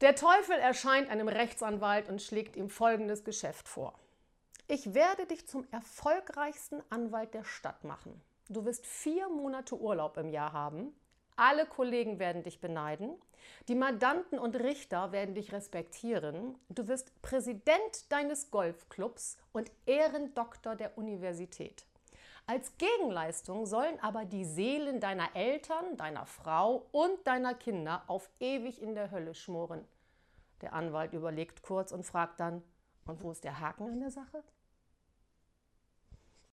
Der Teufel erscheint einem Rechtsanwalt und schlägt ihm folgendes Geschäft vor. Ich werde dich zum erfolgreichsten Anwalt der Stadt machen. Du wirst vier Monate Urlaub im Jahr haben. Alle Kollegen werden dich beneiden. Die Mandanten und Richter werden dich respektieren. Du wirst Präsident deines Golfclubs und Ehrendoktor der Universität. Als Gegenleistung sollen aber die Seelen deiner Eltern, deiner Frau und deiner Kinder auf ewig in der Hölle schmoren. Der Anwalt überlegt kurz und fragt dann, und wo ist der Haken an der Sache?